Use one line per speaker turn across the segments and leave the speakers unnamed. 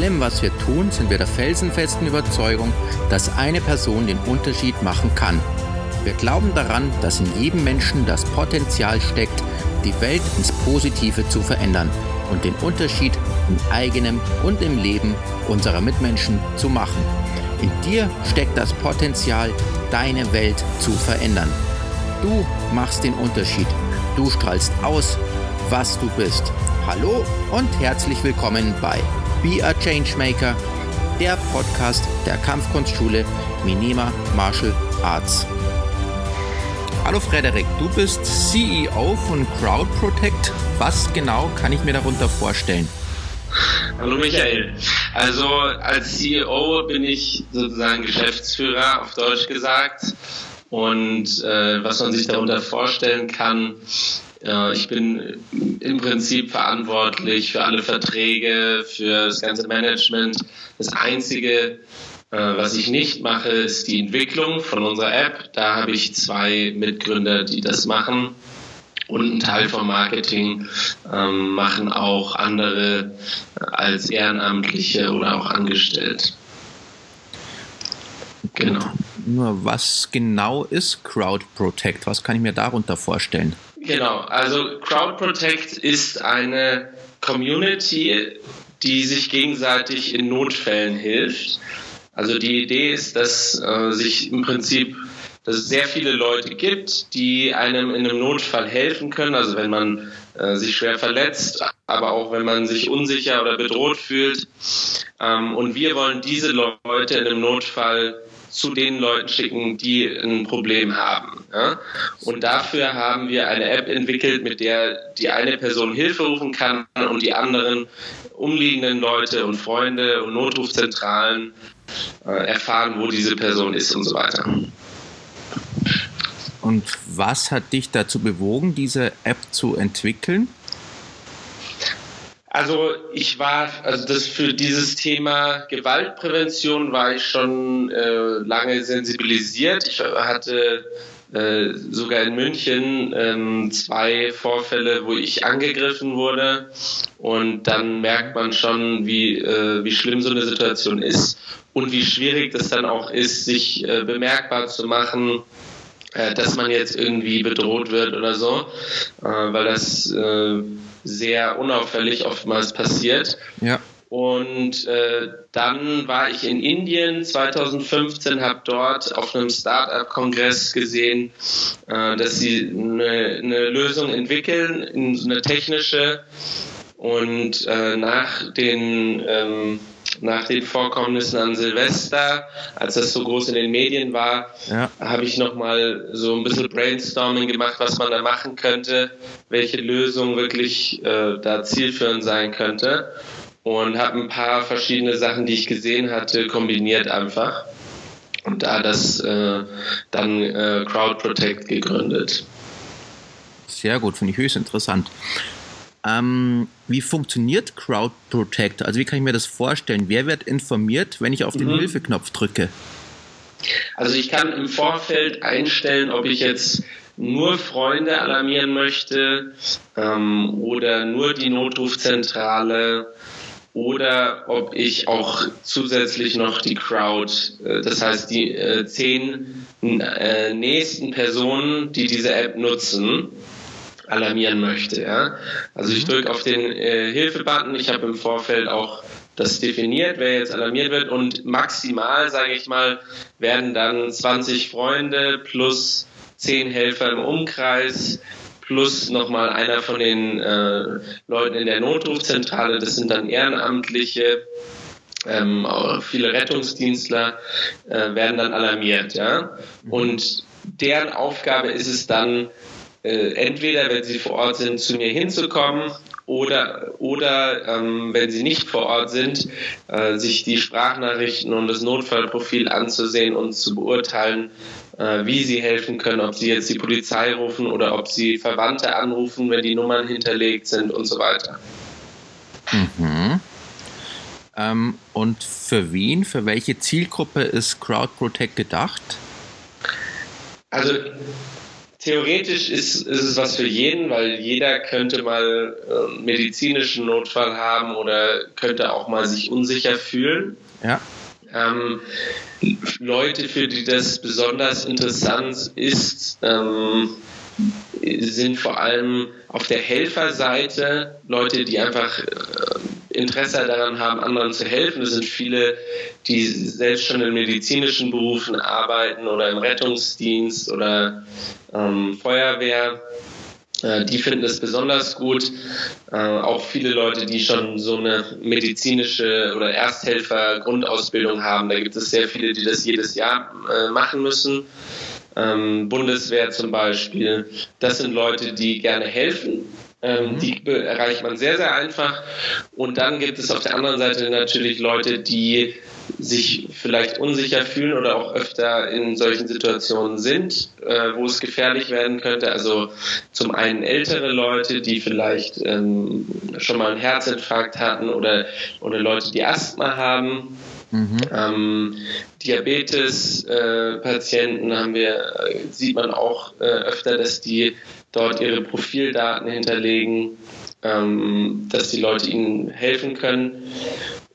allem, was wir tun, sind wir der felsenfesten Überzeugung, dass eine Person den Unterschied machen kann. Wir glauben daran, dass in jedem Menschen das Potenzial steckt, die Welt ins Positive zu verändern und den Unterschied im eigenen und im Leben unserer Mitmenschen zu machen. In dir steckt das Potenzial, deine Welt zu verändern. Du machst den Unterschied. Du strahlst aus, was du bist. Hallo und herzlich willkommen bei Be a Changemaker, der Podcast der Kampfkunstschule Minima Martial Arts. Hallo Frederik, du bist CEO von Crowd Protect. Was genau kann ich mir darunter vorstellen?
Hallo Michael. Also als CEO bin ich sozusagen Geschäftsführer, auf Deutsch gesagt. Und äh, was man sich darunter vorstellen kann, ich bin im Prinzip verantwortlich für alle Verträge, für das ganze Management. Das Einzige, äh, was ich nicht mache, ist die Entwicklung von unserer App. Da habe ich zwei Mitgründer, die das machen. Und ein Teil vom Marketing ähm, machen auch andere als Ehrenamtliche oder auch angestellt.
Genau. Nur was genau ist Crowd Protect? Was kann ich mir darunter vorstellen?
Genau, also Crowd Protect ist eine Community, die sich gegenseitig in Notfällen hilft. Also die Idee ist, dass äh, sich im Prinzip dass es sehr viele Leute gibt, die einem in einem Notfall helfen können. Also wenn man äh, sich schwer verletzt, aber auch wenn man sich unsicher oder bedroht fühlt. Ähm, und wir wollen diese Leute in einem Notfall zu den Leuten schicken, die ein Problem haben. Ja? Und dafür haben wir eine App entwickelt, mit der die eine Person Hilfe rufen kann und die anderen umliegenden Leute und Freunde und Notrufzentralen äh, erfahren, wo diese Person ist und so weiter.
Und was hat dich dazu bewogen, diese App zu entwickeln?
Also ich war, also das für dieses Thema Gewaltprävention war ich schon äh, lange sensibilisiert. Ich hatte äh, sogar in München ähm, zwei Vorfälle, wo ich angegriffen wurde. Und dann merkt man schon, wie, äh, wie schlimm so eine Situation ist und wie schwierig das dann auch ist, sich äh, bemerkbar zu machen äh, dass man jetzt irgendwie bedroht wird oder so, äh, weil das äh, sehr unauffällig oftmals passiert. Ja. Und äh, dann war ich in Indien 2015, habe dort auf einem Startup-Kongress gesehen, äh, dass sie eine, eine Lösung entwickeln, eine technische. Und äh, nach den ähm, nach den Vorkommnissen an Silvester, als das so groß in den Medien war, ja. habe ich nochmal so ein bisschen Brainstorming gemacht, was man da machen könnte, welche Lösung wirklich äh, da zielführend sein könnte. Und habe ein paar verschiedene Sachen, die ich gesehen hatte, kombiniert einfach. Und da das äh, dann äh, Crowd Protect gegründet.
Sehr gut, finde ich höchst interessant. Ähm, wie funktioniert Crowd Protect? Also wie kann ich mir das vorstellen? Wer wird informiert, wenn ich auf den mhm. Hilfeknopf drücke?
Also ich kann im Vorfeld einstellen, ob ich jetzt nur Freunde alarmieren möchte ähm, oder nur die Notrufzentrale oder ob ich auch zusätzlich noch die Crowd, äh, das heißt die äh, zehn äh, nächsten Personen, die diese App nutzen, alarmieren möchte. Ja? Also ich mhm. drücke auf den äh, Hilfe-Button. Ich habe im Vorfeld auch das definiert, wer jetzt alarmiert wird und maximal, sage ich mal, werden dann 20 Freunde plus 10 Helfer im Umkreis plus nochmal einer von den äh, Leuten in der Notrufzentrale, das sind dann Ehrenamtliche, ähm, viele Rettungsdienstler äh, werden dann alarmiert. Ja? Mhm. Und deren Aufgabe ist es dann, äh, entweder, wenn sie vor Ort sind, zu mir hinzukommen oder, oder ähm, wenn sie nicht vor Ort sind, äh, sich die Sprachnachrichten und das Notfallprofil anzusehen und zu beurteilen, äh, wie sie helfen können, ob sie jetzt die Polizei rufen oder ob sie Verwandte anrufen, wenn die Nummern hinterlegt sind und so weiter.
Mhm. Ähm, und für wen, für welche Zielgruppe ist Crowd Protect gedacht?
Also theoretisch ist, ist es was für jeden, weil jeder könnte mal äh, einen medizinischen Notfall haben oder könnte auch mal sich unsicher fühlen.
Ja.
Ähm, Leute, für die das besonders interessant ist, ähm, sind vor allem auf der Helferseite Leute, die einfach äh, Interesse daran haben, anderen zu helfen. Es sind viele, die selbst schon in medizinischen Berufen arbeiten oder im Rettungsdienst oder ähm, Feuerwehr. Äh, die finden es besonders gut. Äh, auch viele Leute, die schon so eine medizinische oder Ersthelfer-Grundausbildung haben. Da gibt es sehr viele, die das jedes Jahr äh, machen müssen. Ähm, Bundeswehr zum Beispiel. Das sind Leute, die gerne helfen ähm, mhm. Die erreicht man sehr, sehr einfach. Und dann gibt es auf der anderen Seite natürlich Leute, die sich vielleicht unsicher fühlen oder auch öfter in solchen Situationen sind, äh, wo es gefährlich werden könnte. Also zum einen ältere Leute, die vielleicht ähm, schon mal einen Herzinfarkt hatten oder, oder Leute, die Asthma haben. Mhm. Ähm, Diabetes-Patienten äh, haben wir, äh, sieht man auch äh, öfter, dass die dort ihre Profildaten hinterlegen, ähm, dass die Leute ihnen helfen können.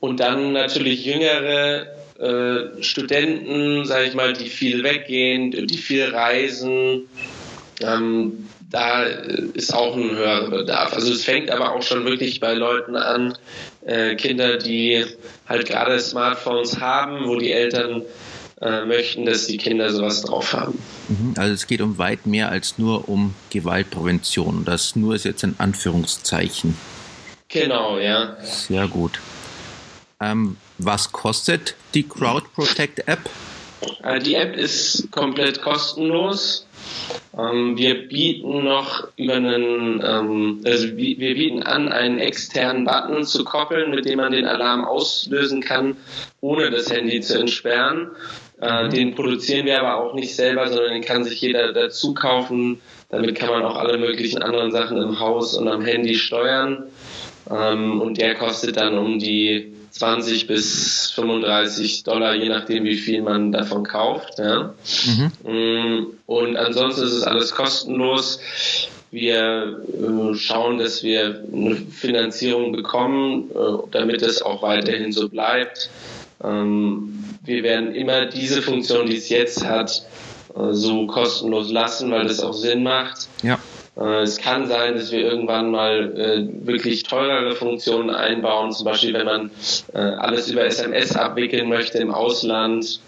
Und dann natürlich jüngere äh, Studenten, sage ich mal, die viel weggehen, die viel reisen. Ähm, da ist auch ein höherer Bedarf. Also es fängt aber auch schon wirklich bei Leuten an, äh, Kinder, die halt gerade Smartphones haben, wo die Eltern äh, möchten, dass die Kinder sowas drauf haben.
Mhm. Also es geht um weit mehr als nur um Gewaltprävention. Das nur ist jetzt ein Anführungszeichen.
Genau, ja.
Sehr gut. Ähm, was kostet die Crowd Protect App?
Äh, die App ist komplett kostenlos. Ähm, wir bieten noch über einen, ähm, also wir bieten an, einen externen Button zu koppeln, mit dem man den Alarm auslösen kann, ohne das Handy zu entsperren. Äh, den produzieren wir aber auch nicht selber, sondern den kann sich jeder dazu kaufen. Damit kann man auch alle möglichen anderen Sachen im Haus und am Handy steuern. Ähm, und der kostet dann um die 20 bis 35 Dollar, je nachdem, wie viel man davon kauft. Ja. Mhm. Mm, und ansonsten ist es alles kostenlos. Wir äh, schauen, dass wir eine Finanzierung bekommen, äh, damit es auch weiterhin so bleibt. Ähm, wir werden immer diese Funktion, die es jetzt hat, äh, so kostenlos lassen, weil das auch Sinn macht.
Ja.
Äh, es kann sein, dass wir irgendwann mal äh, wirklich teurere Funktionen einbauen, zum Beispiel wenn man alles über SMS abwickeln möchte im Ausland,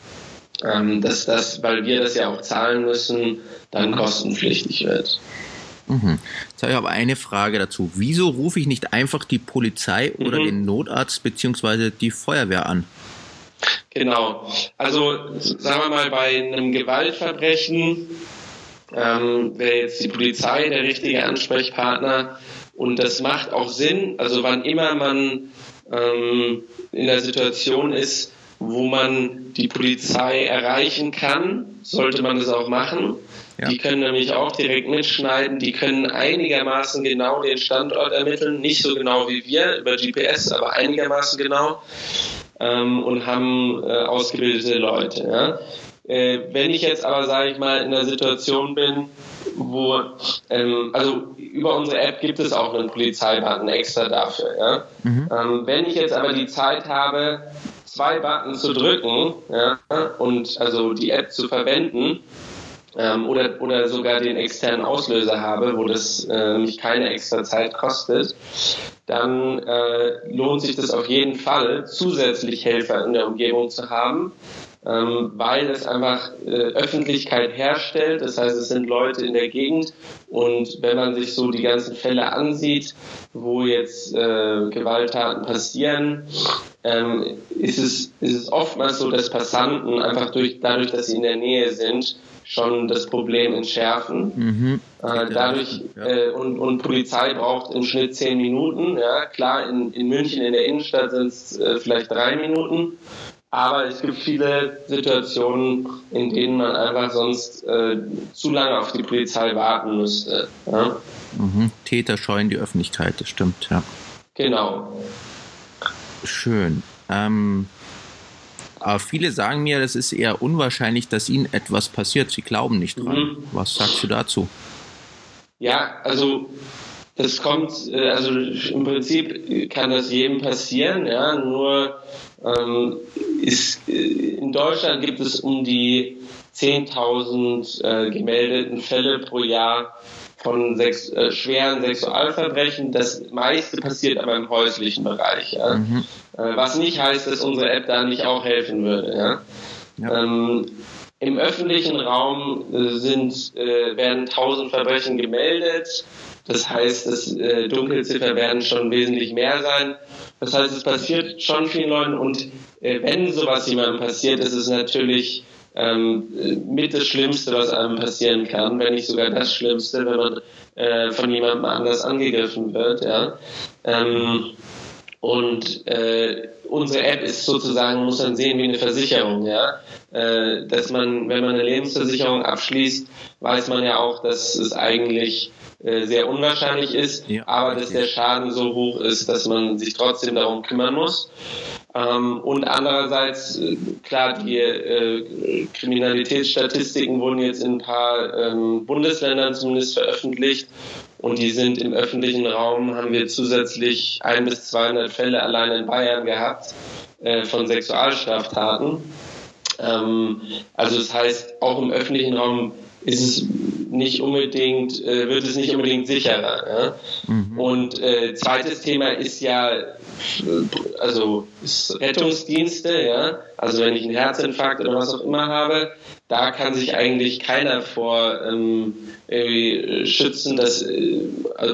ähm, dass das, weil wir das ja auch zahlen müssen, dann kostenpflichtig wird.
Mhm. Jetzt habe ich aber eine Frage dazu. Wieso rufe ich nicht einfach die Polizei oder mhm. den Notarzt bzw. die Feuerwehr an?
Genau. Also sagen wir mal bei einem Gewaltverbrechen ähm, wäre jetzt die Polizei der richtige Ansprechpartner. Und das macht auch Sinn, also wann immer man ähm, in der Situation ist, wo man die Polizei erreichen kann, sollte man das auch machen. Ja. Die können nämlich auch direkt mitschneiden, die können einigermaßen genau den Standort ermitteln, nicht so genau wie wir über GPS, aber einigermaßen genau ähm, und haben äh, ausgebildete Leute. Ja? Äh, wenn ich jetzt aber, sage ich mal, in der Situation bin, wo, ähm, also über unsere App gibt es auch einen Polizeibutton extra dafür. Ja? Mhm. Ähm, wenn ich jetzt aber die Zeit habe, zwei Button zu drücken ja, und also die App zu verwenden, ähm, oder, oder sogar den externen Auslöser habe, wo das äh, mich keine extra Zeit kostet, dann äh, lohnt sich das auf jeden Fall, zusätzlich Helfer in der Umgebung zu haben, ähm, weil es einfach äh, Öffentlichkeit herstellt. Das heißt, es sind Leute in der Gegend und wenn man sich so die ganzen Fälle ansieht, wo jetzt äh, Gewalttaten passieren, ähm, ist, es, ist es oftmals so, dass Passanten einfach durch, dadurch, dass sie in der Nähe sind, schon das Problem entschärfen. Mhm. Äh, dadurch ja. äh, und, und Polizei braucht im Schnitt zehn Minuten. Ja, klar, in, in München in der Innenstadt sind es äh, vielleicht drei Minuten. Aber es gibt viele Situationen, in denen man einfach sonst äh, zu lange auf die Polizei warten müsste. Ja?
Mhm. Täter scheuen die Öffentlichkeit, das stimmt, ja.
Genau.
Schön. Ähm, Aber viele sagen mir, das ist eher unwahrscheinlich, dass ihnen etwas passiert. Sie glauben nicht dran. Mhm. Was sagst du dazu?
Ja, also das kommt, äh, also im Prinzip kann das jedem passieren, ja, nur ähm, ist, äh, in Deutschland gibt es um die 10.000 äh, gemeldeten Fälle pro Jahr von sex äh, schweren Sexualverbrechen. Das meiste passiert aber im häuslichen Bereich. Ja? Mhm. Äh, was nicht heißt, dass unsere App da nicht auch helfen würde. Ja? ja. Ähm, Im öffentlichen Raum äh, sind, äh, werden 1000 Verbrechen gemeldet. Das heißt, das äh, Dunkelziffer werden schon wesentlich mehr sein. Das heißt, es passiert schon vielen Leuten und äh, wenn sowas jemandem passiert, ist es natürlich ähm, mit das Schlimmste, was einem passieren kann, wenn nicht sogar das Schlimmste, wenn man äh, von jemandem anders angegriffen wird. Ja? Ähm, und äh, unsere App ist sozusagen, muss man sehen, wie eine Versicherung, ja. Äh, dass man, wenn man eine Lebensversicherung abschließt, weiß man ja auch, dass es eigentlich äh, sehr unwahrscheinlich ist, ja, aber dass der Schaden so hoch ist, dass man sich trotzdem darum kümmern muss. Ähm, und andererseits, äh, klar, die äh, Kriminalitätsstatistiken wurden jetzt in ein paar ähm, Bundesländern zumindest veröffentlicht und die sind im öffentlichen Raum, haben wir zusätzlich ein bis 200 Fälle allein in Bayern gehabt äh, von Sexualstraftaten. Ähm, also das heißt, auch im öffentlichen Raum ist es nicht unbedingt, äh, wird es nicht unbedingt sicherer. Ja? Mhm. Und äh, zweites Thema ist ja, also ist Rettungsdienste, ja. Also wenn ich einen Herzinfarkt oder was auch immer habe, da kann sich eigentlich keiner vor ähm, irgendwie schützen, dass äh,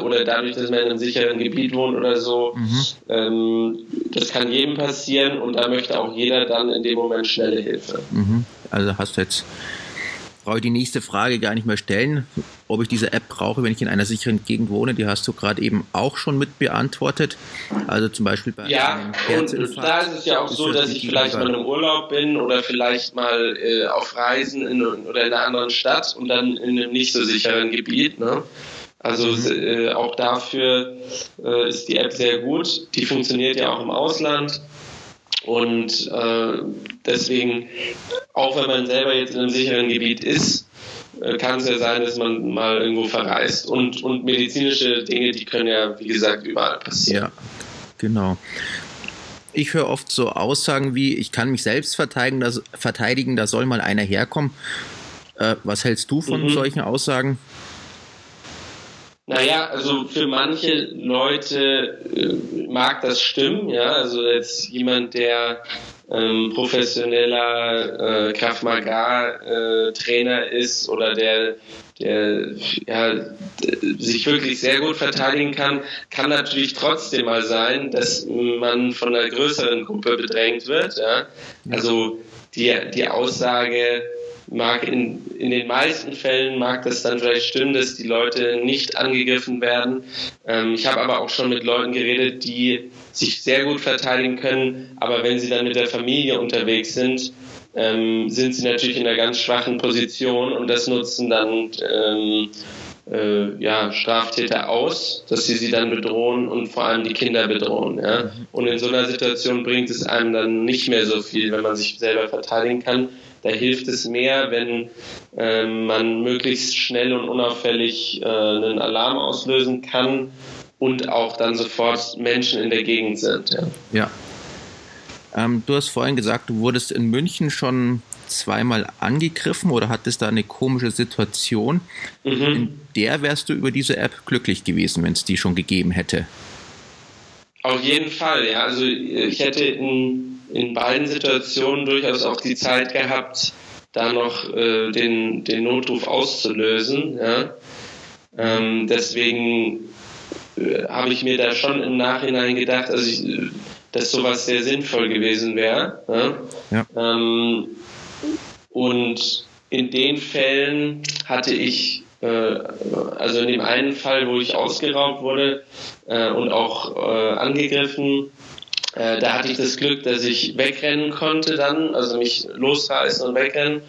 oder dadurch, dass man in einem sicheren Gebiet wohnt oder so. Mhm. Ähm, das kann jedem passieren und da möchte auch jeder dann in dem Moment schnelle Hilfe.
Mhm. Also hast du jetzt brauche ich die nächste Frage gar nicht mehr stellen, ob ich diese App brauche, wenn ich in einer sicheren Gegend wohne. Die hast du gerade eben auch schon mit beantwortet. Also zum Beispiel bei
ja, und da ist es ja auch so, dass ich vielleicht mal im Urlaub bin oder vielleicht mal äh, auf Reisen in, oder in einer anderen Stadt und dann in einem nicht so sicheren Gebiet. Ne? Also mhm. äh, auch dafür äh, ist die App sehr gut. Die funktioniert ja auch im Ausland. Und äh, deswegen, auch wenn man selber jetzt in einem sicheren Gebiet ist, äh, kann es ja sein, dass man mal irgendwo verreist. Und, und medizinische Dinge, die können ja, wie gesagt, überall passieren. Ja,
genau. Ich höre oft so Aussagen wie, ich kann mich selbst verteidigen, da, verteidigen, da soll mal einer herkommen. Äh, was hältst du von mhm. solchen Aussagen?
Naja, also für manche Leute äh, mag das stimmen, ja. Also jetzt jemand, der ähm, professioneller äh, Krav Maga äh, Trainer ist oder der der ja, sich wirklich sehr gut verteidigen kann, kann natürlich trotzdem mal sein, dass man von einer größeren Gruppe bedrängt wird. Ja? Also die, die Aussage, mag in, in den meisten Fällen mag das dann vielleicht stimmen, dass die Leute nicht angegriffen werden. Ähm, ich habe aber auch schon mit Leuten geredet, die sich sehr gut verteidigen können, aber wenn sie dann mit der Familie unterwegs sind, ähm, sind sie natürlich in einer ganz schwachen Position und das nutzen dann ähm, äh, ja, Straftäter aus, dass sie sie dann bedrohen und vor allem die Kinder bedrohen. Ja? Und in so einer Situation bringt es einem dann nicht mehr so viel, wenn man sich selber verteidigen kann. Da hilft es mehr, wenn äh, man möglichst schnell und unauffällig äh, einen Alarm auslösen kann und auch dann sofort Menschen in der Gegend sind. Ja.
ja. Ähm, du hast vorhin gesagt, du wurdest in München schon zweimal angegriffen oder hattest da eine komische Situation. Mhm. In der wärst du über diese App glücklich gewesen, wenn es die schon gegeben hätte.
Auf jeden Fall, ja. Also ich hätte in, in beiden Situationen durchaus auch die Zeit gehabt, da noch äh, den, den Notruf auszulösen. Ja. Ähm, deswegen äh, habe ich mir da schon im Nachhinein gedacht, also ich, dass sowas sehr sinnvoll gewesen wäre. Ja. ja. Ähm, und in den Fällen hatte ich, äh, also in dem einen Fall, wo ich ausgeraubt wurde äh, und auch äh, angegriffen, äh, da hatte ich das Glück, dass ich wegrennen konnte dann, also mich losreißen und wegrennen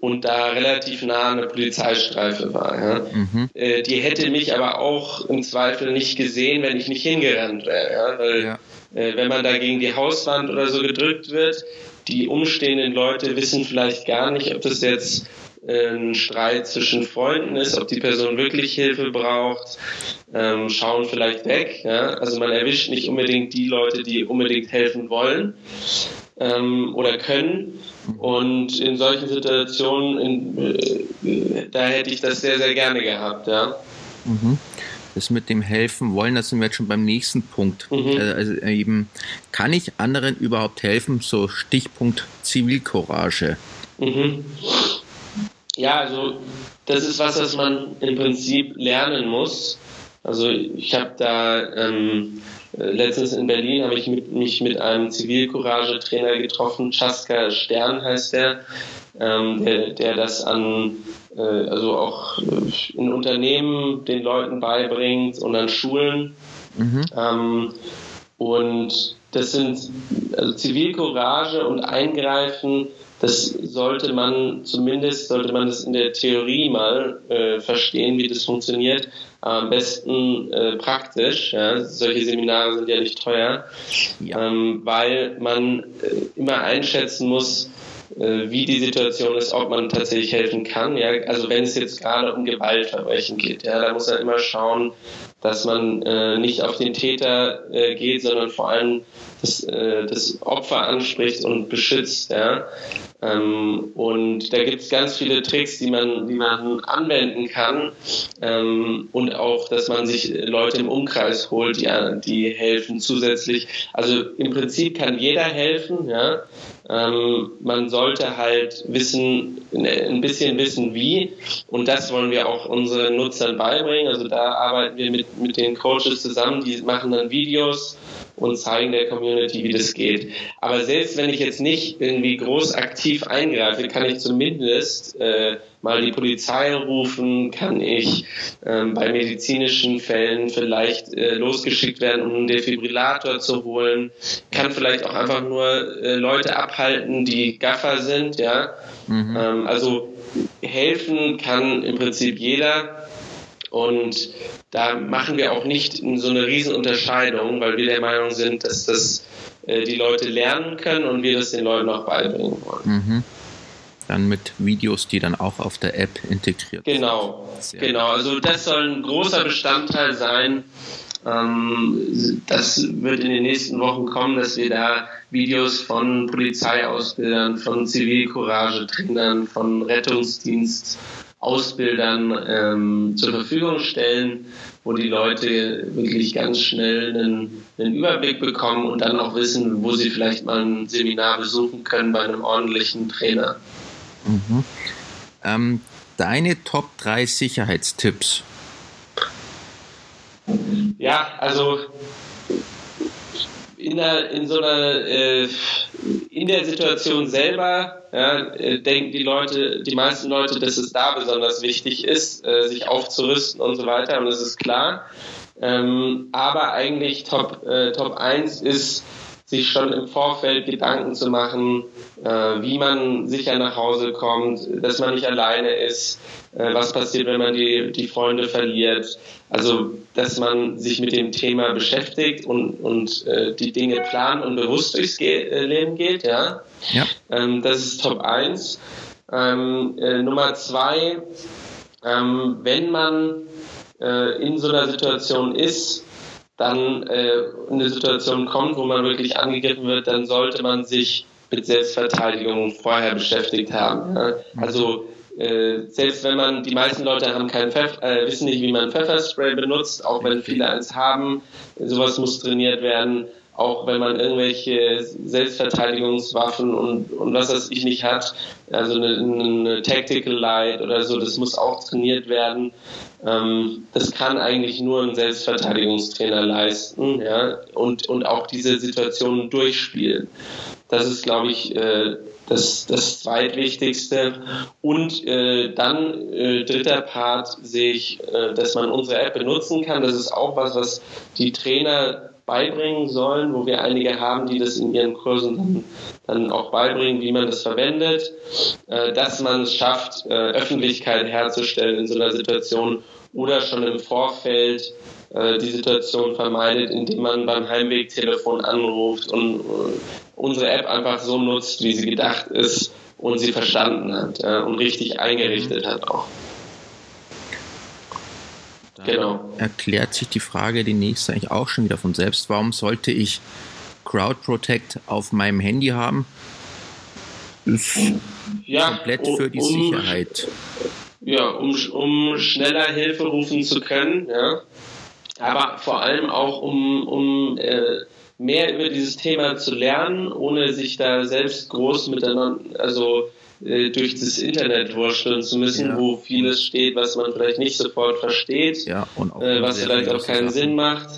und da relativ nah eine Polizeistreife war. Ja. Mhm. Äh, die hätte mich aber auch im Zweifel nicht gesehen, wenn ich nicht hingerannt wäre. Ja, weil ja. äh, wenn man da gegen die Hauswand oder so gedrückt wird, die umstehenden Leute wissen vielleicht gar nicht, ob das jetzt ein Streit zwischen Freunden ist, ob die Person wirklich Hilfe braucht, ähm, schauen vielleicht weg. Ja? Also man erwischt nicht unbedingt die Leute, die unbedingt helfen wollen ähm, oder können. Und in solchen Situationen, in, äh, da hätte ich das sehr, sehr gerne gehabt. Ja.
Mhm. Das mit dem Helfen wollen, das sind wir jetzt schon beim nächsten Punkt. Mhm. Äh, also eben, kann ich anderen überhaupt helfen? So Stichpunkt Zivilcourage.
Mhm. Ja, also das ist was, was man im Prinzip lernen muss. Also ich habe da ähm, äh, letztens in Berlin habe ich mit, mich mit einem Zivilcourage-Trainer getroffen, Chaska Stern heißt der, ähm, der, der das an äh, also auch äh, in Unternehmen den Leuten beibringt und an Schulen. Mhm. Ähm, und das sind also Zivilcourage und Eingreifen das sollte man zumindest, sollte man das in der Theorie mal äh, verstehen, wie das funktioniert. Am besten äh, praktisch. Ja. Solche Seminare sind ja nicht teuer, ja. Ähm, weil man äh, immer einschätzen muss, äh, wie die Situation ist, ob man tatsächlich helfen kann. Ja? Also wenn es jetzt gerade um Gewaltverbrechen geht, ja, da muss man immer schauen, dass man äh, nicht auf den Täter äh, geht, sondern vor allem das, äh, das Opfer anspricht und beschützt. Ja? Ähm, und da gibt es ganz viele Tricks, die man, die man anwenden kann ähm, und auch, dass man sich Leute im Umkreis holt, die, die helfen zusätzlich. Also im Prinzip kann jeder helfen. Ja? Ähm, man sollte halt wissen, ein bisschen wissen, wie. Und das wollen wir auch unseren Nutzern beibringen. Also da arbeiten wir mit, mit den Coaches zusammen, die machen dann Videos und zeigen der Community, wie das geht. Aber selbst wenn ich jetzt nicht irgendwie groß aktiv eingreife, kann ich zumindest äh, mal die Polizei rufen, kann ich ähm, bei medizinischen Fällen vielleicht äh, losgeschickt werden, um einen Defibrillator zu holen, kann vielleicht auch einfach nur äh, Leute abhalten, die Gaffer sind, ja. Mhm. Ähm, also helfen kann im Prinzip jeder. Und da machen wir auch nicht so eine Riesenunterscheidung, weil wir der Meinung sind, dass das äh, die Leute lernen können und wir das den Leuten auch beibringen wollen. Mhm.
Dann mit Videos, die dann auch auf der App integriert
sind. Genau, genau. Also das soll ein großer Bestandteil sein. Ähm, das wird in den nächsten Wochen kommen, dass wir da Videos von Polizeiausbildern, von Zivilcourage-Trainern, von Rettungsdienst Ausbildern ähm, zur Verfügung stellen, wo die Leute wirklich ganz schnell einen, einen, Überblick bekommen und dann auch wissen, wo sie vielleicht mal ein Seminar besuchen können bei einem ordentlichen Trainer.
Mhm. Ähm, deine Top 3 Sicherheitstipps?
Ja, also in, der, in so einer äh, in der Situation selber ja, äh, denken die Leute, die meisten Leute, dass es da besonders wichtig ist, äh, sich aufzurüsten und so weiter. Und das ist klar. Ähm, aber eigentlich Top, äh, Top 1 ist, sich schon im Vorfeld Gedanken zu machen, äh, wie man sicher nach Hause kommt, dass man nicht alleine ist, äh, was passiert, wenn man die, die Freunde verliert. Also, dass man sich mit dem Thema beschäftigt und, und äh, die Dinge plant und bewusst durchs Ge äh, Leben geht. Ja? ja. Ähm, das ist Top 1. Ähm, äh, Nummer 2, ähm, wenn man äh, in so einer Situation ist, dann äh, eine Situation kommt, wo man wirklich angegriffen wird, dann sollte man sich mit Selbstverteidigung vorher beschäftigt haben. Ja? Also äh, selbst wenn man, die meisten Leute haben kein Pfeff, äh, wissen nicht, wie man Pfefferspray benutzt, auch wenn viele eins haben, sowas muss trainiert werden auch wenn man irgendwelche Selbstverteidigungswaffen und, und was das ich nicht hat, also eine, eine Tactical Light oder so, das muss auch trainiert werden. Ähm, das kann eigentlich nur ein Selbstverteidigungstrainer leisten, ja, und, und auch diese Situationen durchspielen. Das ist, glaube ich, äh, das, das zweitwichtigste. Und äh, dann äh, dritter Part sehe ich, äh, dass man unsere App benutzen kann. Das ist auch was, was die Trainer beibringen sollen, wo wir einige haben, die das in ihren Kursen dann, auch beibringen, wie man das verwendet, äh, dass man es schafft, äh, Öffentlichkeit herzustellen in so einer Situation oder schon im Vorfeld äh, die Situation vermeidet, indem man beim Heimwegtelefon anruft und äh, unsere App einfach so nutzt, wie sie gedacht ist und sie verstanden hat äh, und richtig eingerichtet hat auch.
Dann genau. Erklärt sich die Frage, die nächste eigentlich auch schon wieder von selbst. Warum sollte ich Crowd Protect auf meinem Handy haben? Ist ja, komplett für die Sicherheit.
Ja, um, um schneller Hilfe rufen zu können, ja. Aber vor allem auch um, um äh, mehr über dieses Thema zu lernen, ohne sich da selbst groß miteinander, also äh, durch das Internet wursteln zu müssen, ja. wo vieles steht, was man vielleicht nicht sofort versteht,
ja,
äh, was vielleicht auch keinen Sachen. Sinn macht.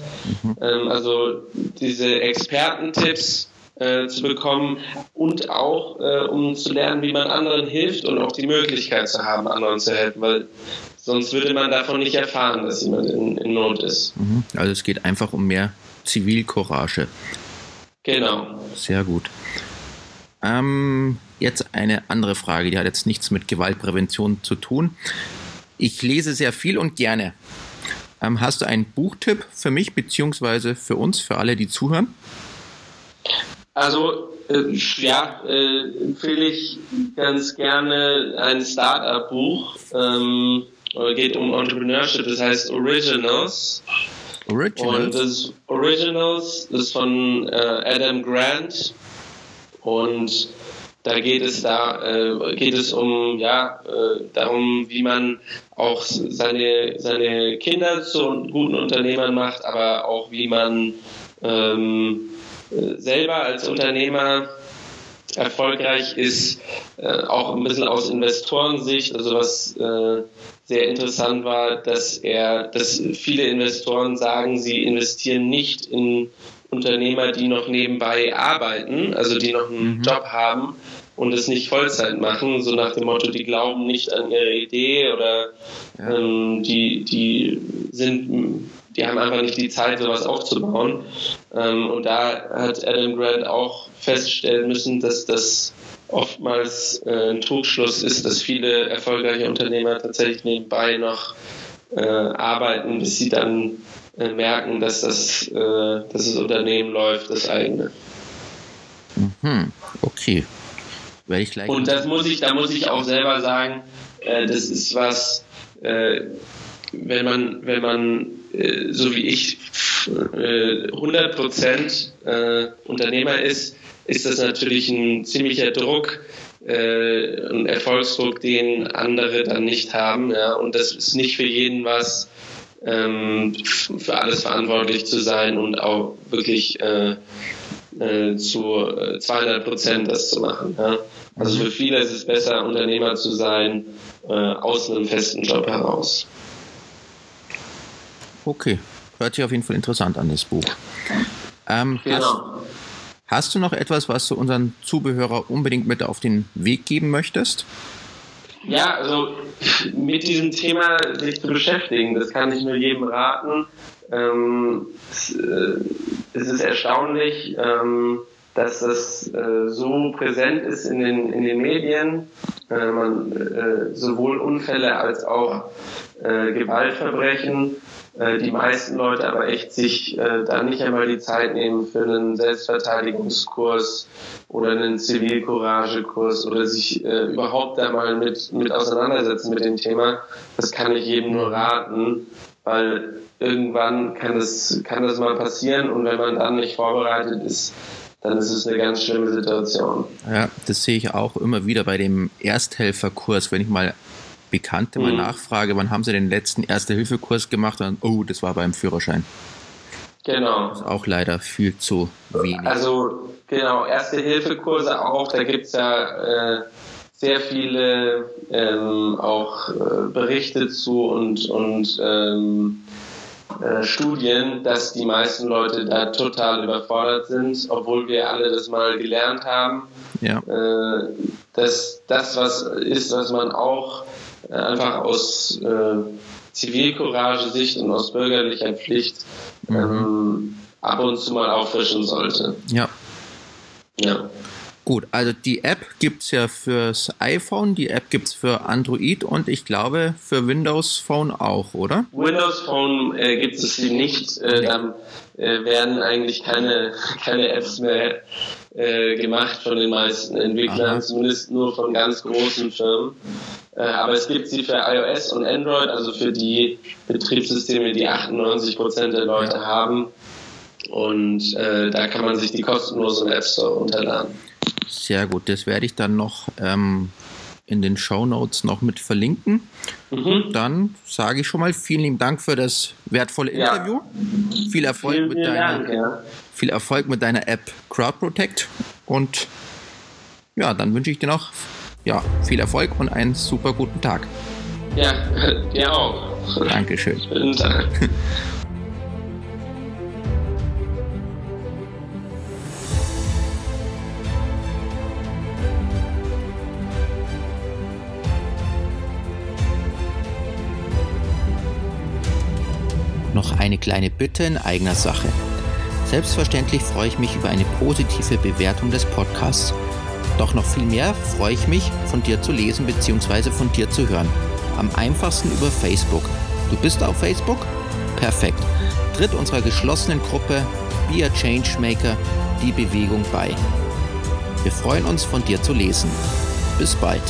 Mhm. Ähm, also diese Expertentipps äh, zu bekommen und auch äh, um zu lernen, wie man anderen hilft und auch die Möglichkeit zu haben, anderen zu helfen, weil sonst würde man davon nicht erfahren, dass jemand in, in Not ist.
Mhm. Also es geht einfach um mehr Zivilcourage.
Genau.
Sehr gut. Ähm, jetzt eine andere Frage, die hat jetzt nichts mit Gewaltprävention zu tun. Ich lese sehr viel und gerne. Ähm, hast du einen Buchtipp für mich beziehungsweise für uns, für alle, die zuhören?
Also äh, ja, äh, empfehle ich ganz gerne ein Startup-Buch. Ähm, geht um Entrepreneurship, das heißt Originals. Originals. Und das Originals ist von äh, Adam Grant und da geht es da äh, geht es um ja äh, darum, wie man auch seine seine Kinder zu guten Unternehmern macht, aber auch wie man ähm, selber als Unternehmer erfolgreich ist, äh, auch ein bisschen aus Investorensicht, also was äh, sehr interessant war, dass er, dass viele Investoren sagen, sie investieren nicht in Unternehmer, die noch nebenbei arbeiten, also die noch einen mhm. Job haben und es nicht Vollzeit machen, so nach dem Motto, die glauben nicht an ihre Idee oder ja. ähm, die, die sind, die haben einfach nicht die Zeit, sowas aufzubauen. Ähm, und da hat Adam Grant auch feststellen müssen, dass das oftmals äh, ein Trugschluss ist, dass viele erfolgreiche Unternehmer tatsächlich nebenbei noch äh, arbeiten, bis sie dann äh, merken, dass das, äh, dass das Unternehmen läuft, das eigene.
Mhm. Okay.
Werde ich gleich Und das muss ich, da muss ich auch selber sagen, äh, das ist was, äh, wenn man, wenn man so wie ich 100% Unternehmer ist, ist das natürlich ein ziemlicher Druck, äh, ein Erfolgsdruck, den andere dann nicht haben. Ja? Und das ist nicht für jeden was, ähm, für alles verantwortlich zu sein und auch wirklich äh, äh, zu 200 Prozent das zu machen. Ja? Also für viele ist es besser, Unternehmer zu sein, äh, aus einem festen Job heraus.
Okay, hört sich auf jeden Fall interessant an, das Buch. Ähm, genau. Hast, Hast du noch etwas, was du unseren Zubehörer unbedingt mit auf den Weg geben möchtest?
Ja, also mit diesem Thema sich zu beschäftigen, das kann ich nur jedem raten. Ähm, es, äh, es, ist erstaunlich, ähm, dass das äh, so präsent ist in den, in den Medien. Äh, man, äh, sowohl Unfälle als auch äh, Gewaltverbrechen äh, die meisten Leute aber echt sich äh, da nicht einmal die Zeit nehmen für einen Selbstverteidigungskurs oder einen Zivilcouragekurs oder sich äh, überhaupt da mal mit, mit auseinandersetzen mit dem Thema. Das kann ich jedem nur raten, weil irgendwann kann das, kann das mal passieren und wenn man dann nicht vorbereitet ist, dann ist es eine ganz schlimme Situation.
Ja, das sehe ich auch immer wieder bei dem Ersthelferkurs, wenn ich mal Bekannte mal mhm. nachfrage, wann haben sie den letzten Erste-Hilfe-Kurs gemacht? Und oh, das war beim Führerschein.
Genau.
Das ist auch leider viel zu wenig.
Also genau, Erste-Hilfe-Kurse auch, da gibt es ja äh, sehr viele ähm, auch äh, Berichte zu und, und ähm, äh, Studien, dass die meisten Leute da total überfordert sind, obwohl wir alle das mal gelernt haben.
Ja.
Äh, dass das was ist, was man auch einfach aus äh, Zivilcourage-Sicht und aus bürgerlicher Pflicht mhm. ähm, ab und zu mal auffrischen sollte.
Ja.
Ja.
Gut, also die App gibt es ja fürs iPhone, die App gibt es für Android und ich glaube für Windows Phone auch, oder?
Windows Phone äh, gibt es sie nicht. Äh, dann äh, werden eigentlich keine, keine Apps mehr äh, gemacht von den meisten Entwicklern, Aha. zumindest nur von ganz großen Firmen. Äh, aber es gibt sie für iOS und Android, also für die Betriebssysteme, die 98 Prozent der Leute haben. Und äh, da kann man sich die kostenlosen App Store runterladen.
Sehr gut, das werde ich dann noch ähm, in den Show Notes noch mit verlinken. Mhm. Dann sage ich schon mal vielen lieben Dank für das wertvolle Interview. Ja. Viel Erfolg vielen, mit vielen deiner Dank, ja. viel Erfolg mit deiner App Crowd Protect und ja, dann wünsche ich dir noch ja, viel Erfolg und einen super guten Tag.
Ja, dir auch.
Dankeschön.
Guten Tag.
noch eine kleine Bitte in eigener Sache. Selbstverständlich freue ich mich über eine positive Bewertung des Podcasts. Doch noch viel mehr freue ich mich, von dir zu lesen bzw. von dir zu hören. Am einfachsten über Facebook. Du bist auf Facebook? Perfekt. Tritt unserer geschlossenen Gruppe Be a Changemaker die Bewegung bei. Wir freuen uns, von dir zu lesen. Bis bald.